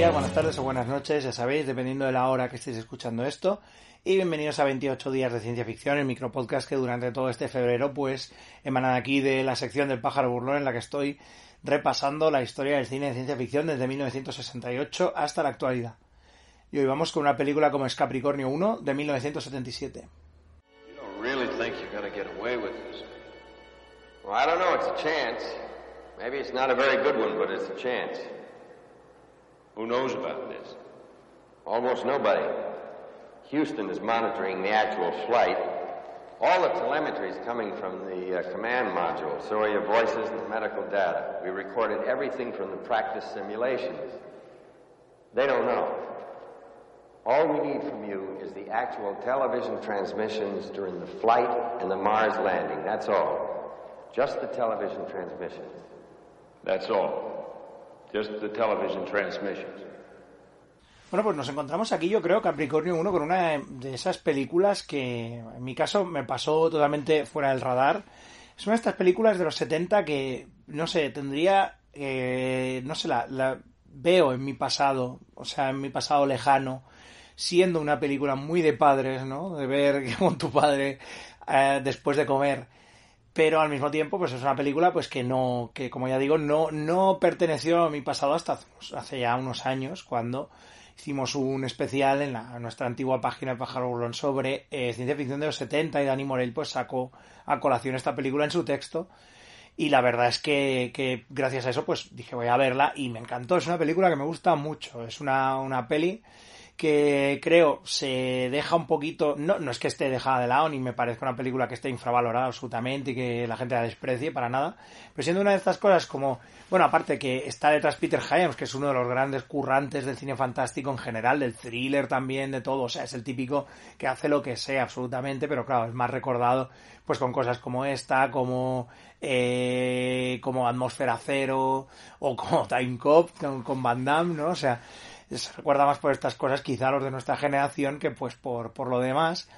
Días, buenas tardes o buenas noches, ya sabéis, dependiendo de la hora que estéis escuchando esto. Y bienvenidos a 28 días de ciencia ficción, el micropodcast que durante todo este febrero, pues, emana de aquí de la sección del pájaro burlón en la que estoy repasando la historia del cine de ciencia ficción desde 1968 hasta la actualidad. Y hoy vamos con una película como es Capricornio 1 de 1977. You don't really think you're going to get away with this? Well, I don't know. It's a chance. Maybe it's not a very good one, but it's a chance. Who knows about this? Almost nobody. Houston is monitoring the actual flight. All the telemetry is coming from the uh, command module, so are your voices and the medical data. We recorded everything from the practice simulations. They don't know. All we need from you is the actual television transmissions during the flight and the Mars landing. That's all. Just the television transmissions. That's all. Just the television transmissions. Bueno, pues nos encontramos aquí, yo creo, Capricornio 1 con una de esas películas que en mi caso me pasó totalmente fuera del radar. Es una de estas películas de los 70 que, no sé, tendría, eh, no sé, la, la veo en mi pasado, o sea, en mi pasado lejano, siendo una película muy de padres, ¿no? De ver con tu padre eh, después de comer. Pero al mismo tiempo, pues es una película pues que no, que como ya digo, no, no perteneció a mi pasado hasta hace, ya unos años, cuando hicimos un especial en, la, en nuestra antigua página de Pájaro Burlón sobre eh, ciencia ficción de los 70 y Dani Morell pues sacó a colación esta película en su texto. Y la verdad es que, que gracias a eso pues dije voy a verla y me encantó, es una película que me gusta mucho, es una, una peli que creo se deja un poquito, no, no es que esté dejada de lado ni me parezca una película que esté infravalorada absolutamente y que la gente la desprecie para nada, pero siendo una de estas cosas como, bueno, aparte que está detrás Peter Hyams, que es uno de los grandes currantes del cine fantástico en general, del thriller también, de todo, o sea, es el típico que hace lo que sea absolutamente, pero claro, es más recordado pues con cosas como esta, como eh, como Atmósfera Cero o como Time Cop con, con Van Damme, ¿no? O sea, se recuerda más por estas cosas quizá los de nuestra generación que pues por, por lo demás.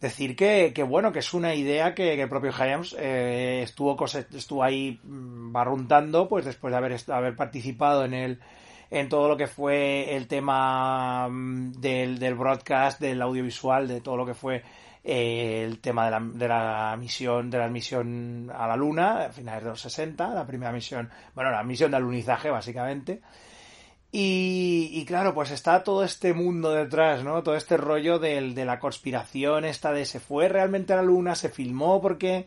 Decir que, que bueno, que es una idea que, el propio Hyams eh, estuvo, estuvo ahí mm, barruntando pues después de haber, haber participado en el en todo lo que fue el tema mm, del, del broadcast, del audiovisual, de todo lo que fue eh, el tema de la, de la misión de la misión a la luna a finales de los 60 la primera misión bueno la misión de alunizaje básicamente y, y claro, pues está todo este mundo detrás, ¿no? Todo este rollo del, de la conspiración, esta de se fue realmente a la luna, se filmó porque,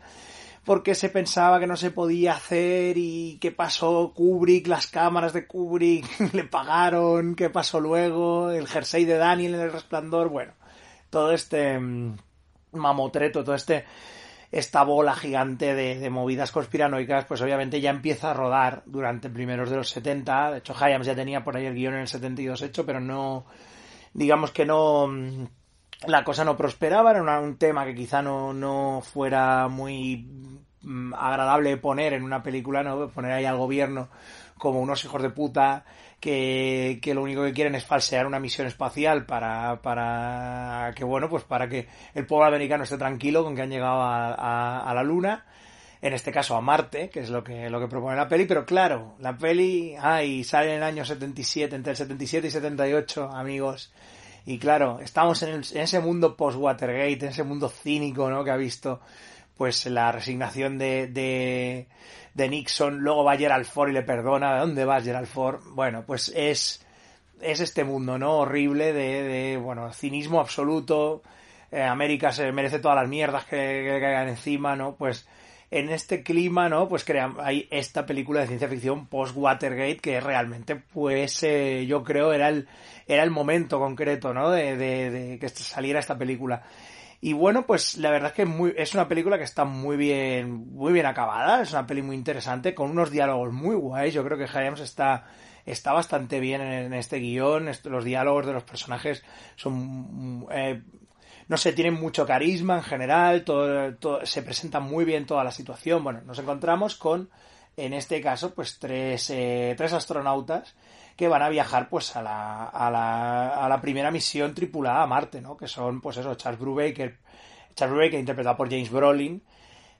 porque se pensaba que no se podía hacer y qué pasó Kubrick, las cámaras de Kubrick le pagaron, qué pasó luego, el jersey de Daniel en el resplandor, bueno, todo este mm, mamotreto, todo este esta bola gigante de, de movidas conspiranoicas, pues obviamente ya empieza a rodar durante primeros de los 70. De hecho, Hyams ya tenía por ahí el guion en el 72 hecho, pero no, digamos que no, mm, la cosa no prosperaba, era un tema que quizá no, no fuera muy mm, agradable poner en una película, ¿no? Poner ahí al gobierno como unos hijos de puta que, que lo único que quieren es falsear una misión espacial para, para que, bueno, pues para que el pueblo americano esté tranquilo con que han llegado a, a- a la Luna, en este caso a Marte, que es lo que, lo que propone la peli, pero claro, la peli, ay, sale en el año 77, entre el 77 y 78, amigos, y claro, estamos en, el- en ese mundo post-Watergate, en ese mundo cínico, ¿no? Que ha visto, pues, la resignación de, de, de Nixon, luego va Gerald Ford y le perdona, ¿de dónde vas Gerald Ford? Bueno, pues es, es este mundo, ¿no? Horrible de, de bueno, cinismo absoluto, eh, América se merece todas las mierdas que, caigan encima, ¿no? Pues en este clima, ¿no? Pues crea, hay esta película de ciencia ficción post-Watergate que realmente, pues, eh, yo creo era el, era el momento concreto, ¿no? De, de que saliera esta película. Y bueno, pues la verdad es que es una película que está muy bien, muy bien acabada, es una peli muy interesante, con unos diálogos muy guays, yo creo que James está, está bastante bien en, en este guion, los diálogos de los personajes son, eh, no sé, tienen mucho carisma en general, todo, todo- se presenta muy bien toda la situación. Bueno, nos encontramos con, en este caso, pues tres, eh, tres astronautas que van a viajar pues a la, a la, a la primera misión tripulada a Marte, ¿no? Que son, pues eso, Charles Brubaker, Charles Brubaker interpretado por James Brolin,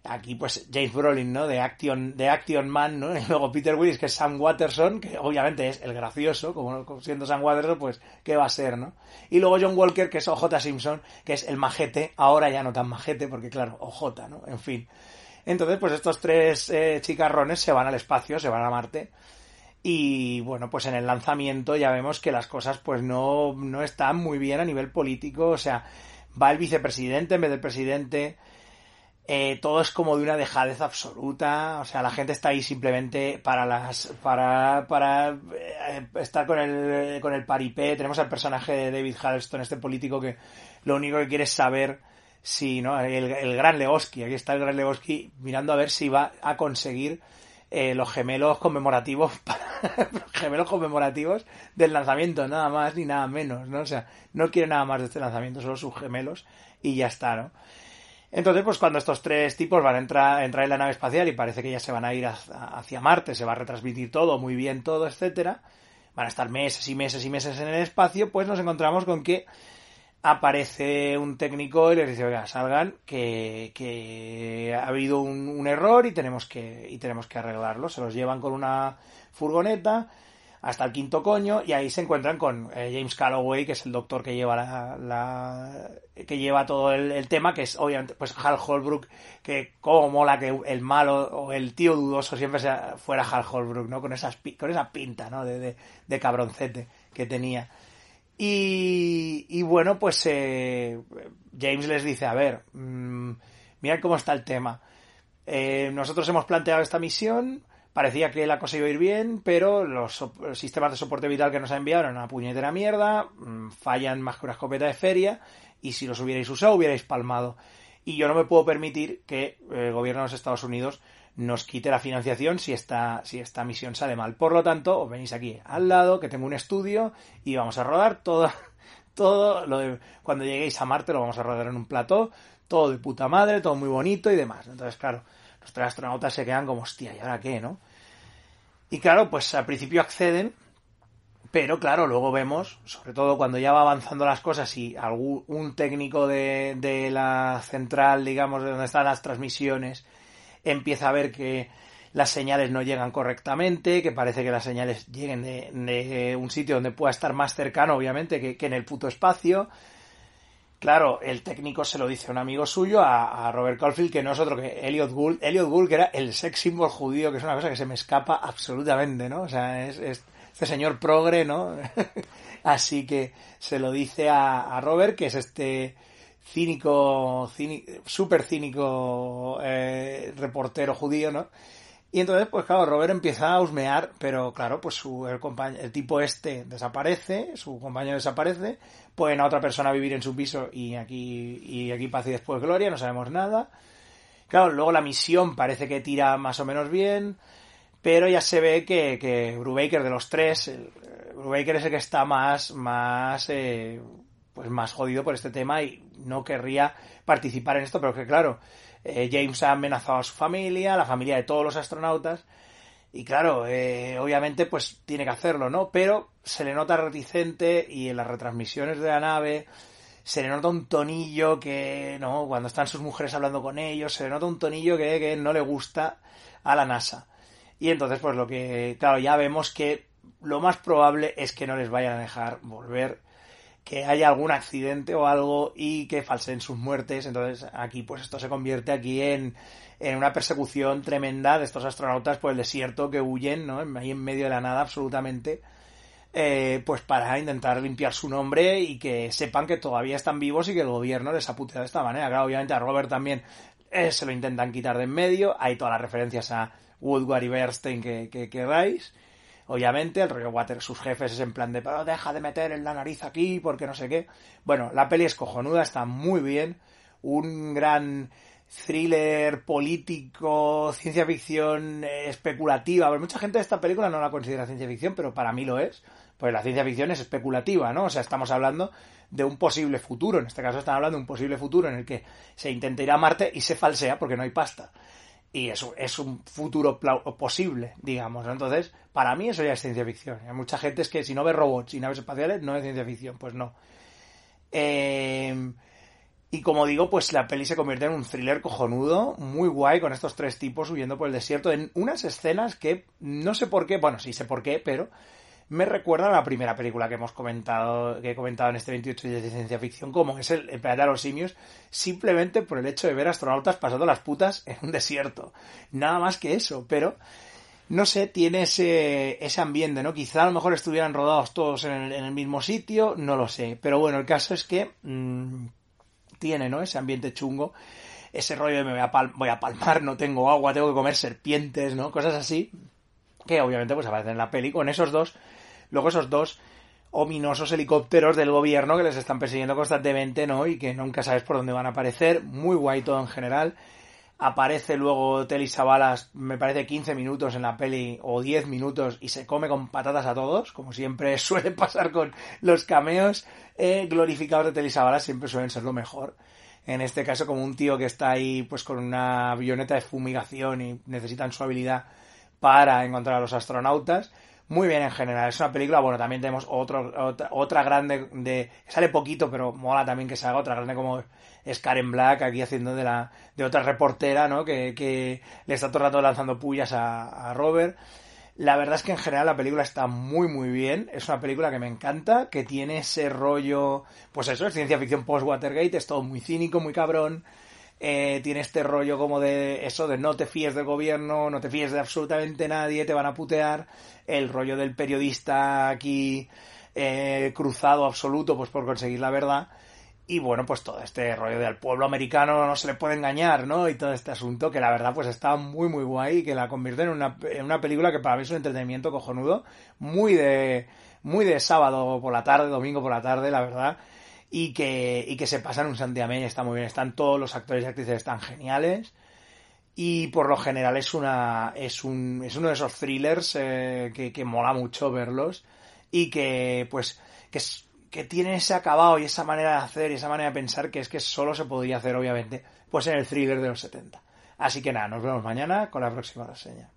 aquí pues James Brolin, ¿no? De Action, de Action Man, ¿no? Y luego Peter Willis, que es Sam Watterson, que obviamente es el gracioso, como siendo Sam Watterson, pues, ¿qué va a ser, no? Y luego John Walker, que es OJ Simpson, que es el majete, ahora ya no tan majete, porque claro, OJ, ¿no? En fin. Entonces, pues estos tres eh, chicarrones se van al espacio, se van a Marte. Y bueno, pues en el lanzamiento ya vemos que las cosas pues no, no están muy bien a nivel político. O sea, va el vicepresidente en vez del presidente. Eh, todo es como de una dejadez absoluta. O sea, la gente está ahí simplemente para las. para. para eh, estar con el. con el paripé. Tenemos al personaje de David Halston, este político que lo único que quiere es saber si, ¿no? El, el gran Leoski, aquí está el gran Leoski mirando a ver si va a conseguir eh, los gemelos conmemorativos gemelos conmemorativos del lanzamiento, nada más ni nada menos, ¿no? O sea, no quiere nada más de este lanzamiento, solo sus gemelos y ya está, ¿no? Entonces, pues cuando estos tres tipos van a entrar, entrar en la nave espacial y parece que ya se van a ir hacia, hacia Marte, se va a retransmitir todo, muy bien todo, etcétera, van a estar meses y meses y meses en el espacio, pues nos encontramos con que aparece un técnico y les dice, oiga, salgan, que, que ha habido un, error y tenemos que, y tenemos que arreglarlo. Se los llevan con una furgoneta hasta el quinto coño y ahí se encuentran con eh, James Calloway, que es el doctor que lleva la, la- que lleva todo el, tema, que es obviamente pues Hal Holbrook, que como mola que el malo o el tío dudoso siempre sea, fuera Hal Holbrook, ¿no? Con esas con esa pinta, ¿no? De, de, de cabroncete que tenía. Y, y bueno, pues eh, James les dice, a ver, mmm, mirad cómo está el tema. Eh, nosotros hemos planteado esta misión, parecía que la cosa iba a ir bien, pero los, sistemas de soporte vital que nos ha enviado eran una puñetera mierda, mm, fallan más que una escopeta de feria, y si los hubierais usado hubierais palmado. Y yo no me puedo permitir que el gobierno de los Estados Unidos nos quite la financiación si esta, si esta misión sale mal. Por lo tanto, os venís aquí al lado, que tengo un estudio, y vamos a rodar todo, todo lo de, cuando lleguéis a Marte lo vamos a rodar en un plató, todo de puta madre, todo muy bonito y demás. Entonces, claro, los tres astronautas se quedan como, hostia, ¿y ahora qué, no? Y claro, pues al principio acceden, pero claro, luego vemos, sobre todo cuando ya va avanzando las cosas y algún un técnico de, de la central, digamos, de donde están las transmisiones, empieza a ver que las señales no llegan correctamente, que parece que las señales lleguen de, un sitio donde pueda estar más cercano, obviamente, que, en el puto espacio. Claro, el técnico se lo dice a un amigo suyo, a, Robert Caulfield, que no es otro que Elliot Gould. Elliot Gould, que era el sex symbol judío, que es una cosa que se me escapa absolutamente, ¿no? O sea, es, es este señor progre, ¿no? Así que se lo dice a, a Robert, que es este cínico, cínico súper cínico eh, reportero judío, ¿no? Y entonces, pues claro, Robert empieza a husmear, pero claro, pues su, el, el tipo este desaparece, su compañero desaparece, pueden a otra persona vivir en su piso y aquí, y aquí paz y después gloria, no sabemos nada. Claro, luego la misión parece que tira más o menos bien, pero ya se ve que, que Brubaker de los tres, el, eh, Brubaker es el que está más, más, eh, pues más jodido por este tema y no querría participar en esto, pero que claro, eh, James ha amenazado a su familia, la familia de todos los astronautas, y claro, eh, obviamente pues tiene que hacerlo, ¿no? Pero se le nota reticente y en las retransmisiones de la nave se le nota un tonillo que, ¿no? Cuando están sus mujeres hablando con ellos, se le nota un tonillo que, que no le gusta a la NASA. Y entonces, pues lo que, claro, ya vemos que lo más probable es que no les vayan a dejar volver, que haya algún accidente o algo y que falsen sus muertes. Entonces, aquí, pues esto se convierte aquí en, en una persecución tremenda de estos astronautas por el desierto que huyen, ¿no? Ahí en medio de la nada, absolutamente. Eh, pues para intentar limpiar su nombre y que sepan que todavía están vivos y que el gobierno les ha puteado de esta manera. Claro, obviamente a Robert también eh, se lo intentan quitar de en medio, hay todas las referencias a Woodward y Bernstein que, que queráis. Obviamente, el rollo Water, sus jefes es en plan de, pero deja de meter en la nariz aquí porque no sé qué. Bueno, la peli es cojonuda, está muy bien. Un gran thriller político, ciencia ficción eh, especulativa. Bueno, mucha gente de esta película no la considera ciencia ficción, pero para mí lo es. Pues la ciencia ficción es especulativa, ¿no? O sea, estamos hablando de un posible futuro. En este caso están hablando de un posible futuro en el que se intenta ir a Marte y se falsea porque no hay pasta. Y eso es un futuro posible, digamos. Entonces, para mí eso ya es ciencia ficción. Hay mucha gente es que si no ve robots y naves espaciales no es ciencia ficción. Pues no. Eh, y como digo, pues la peli se convierte en un thriller cojonudo, muy guay, con estos tres tipos huyendo por el desierto, en unas escenas que no sé por qué, bueno, sí sé por qué, pero me recuerda a la primera película que hemos comentado, que he comentado en este 28 días de ciencia ficción, como es el, el planeta de los simios, simplemente por el hecho de ver astronautas pasando las putas en un desierto. Nada más que eso, pero no sé, tiene ese, ese ambiente, ¿no? Quizá a lo mejor estuvieran rodados todos en el, mismo sitio, no lo sé. Pero bueno, el caso es que mmm, tiene, ¿no? Ese ambiente chungo, ese rollo de me voy a, voy a palmar, no tengo agua, tengo que comer serpientes, ¿no? Cosas así, que obviamente pues aparecen en la peli con esos dos, luego esos dos ominosos helicópteros del gobierno que les están persiguiendo constantemente, ¿no? Y que nunca sabes por dónde van a aparecer, muy guay todo en general. Aparece luego Telly me parece 15 minutos en la peli o 10 minutos y se come con patatas a todos, como siempre suele pasar con los cameos eh, glorificados de Telly siempre suelen ser lo mejor. En este caso, como un tío que está ahí pues con una avioneta de fumigación y necesitan su habilidad para encontrar a los astronautas. Muy bien en general, es una película, bueno, también tenemos otro, otra, otra grande de, sale poquito, pero mola también que se haga otra grande como es Karen Black aquí haciendo de la, de otra reportera, ¿no? Que, que le está todo el rato lanzando pullas a, a Robert. La verdad es que en general la película está muy muy bien, es una película que me encanta, que tiene ese rollo, pues eso, es ciencia ficción post-Watergate, es todo muy cínico, muy cabrón, eh, tiene este rollo como de eso de no te fíes del gobierno, no te fíes de absolutamente nadie, te van a putear, el rollo del periodista aquí eh, cruzado absoluto pues por conseguir la verdad. Y bueno pues todo este rollo del pueblo americano no se le puede engañar no y todo este asunto que la verdad pues está muy muy guay y que la convierte en una, en una película que para mí es un entretenimiento cojonudo. Muy de muy de sábado por la tarde domingo por la tarde la verdad y que, y que se pasa en un santiamén, está muy bien, están todos los actores y actrices están geniales. Y por lo general es una es un es uno de esos thrillers eh, que, que mola mucho verlos y que pues que, que tiene ese acabado y esa manera de hacer y esa manera de pensar que es que solo se podría hacer obviamente pues en el thriller de los 70 así que nada nos vemos mañana con la próxima reseña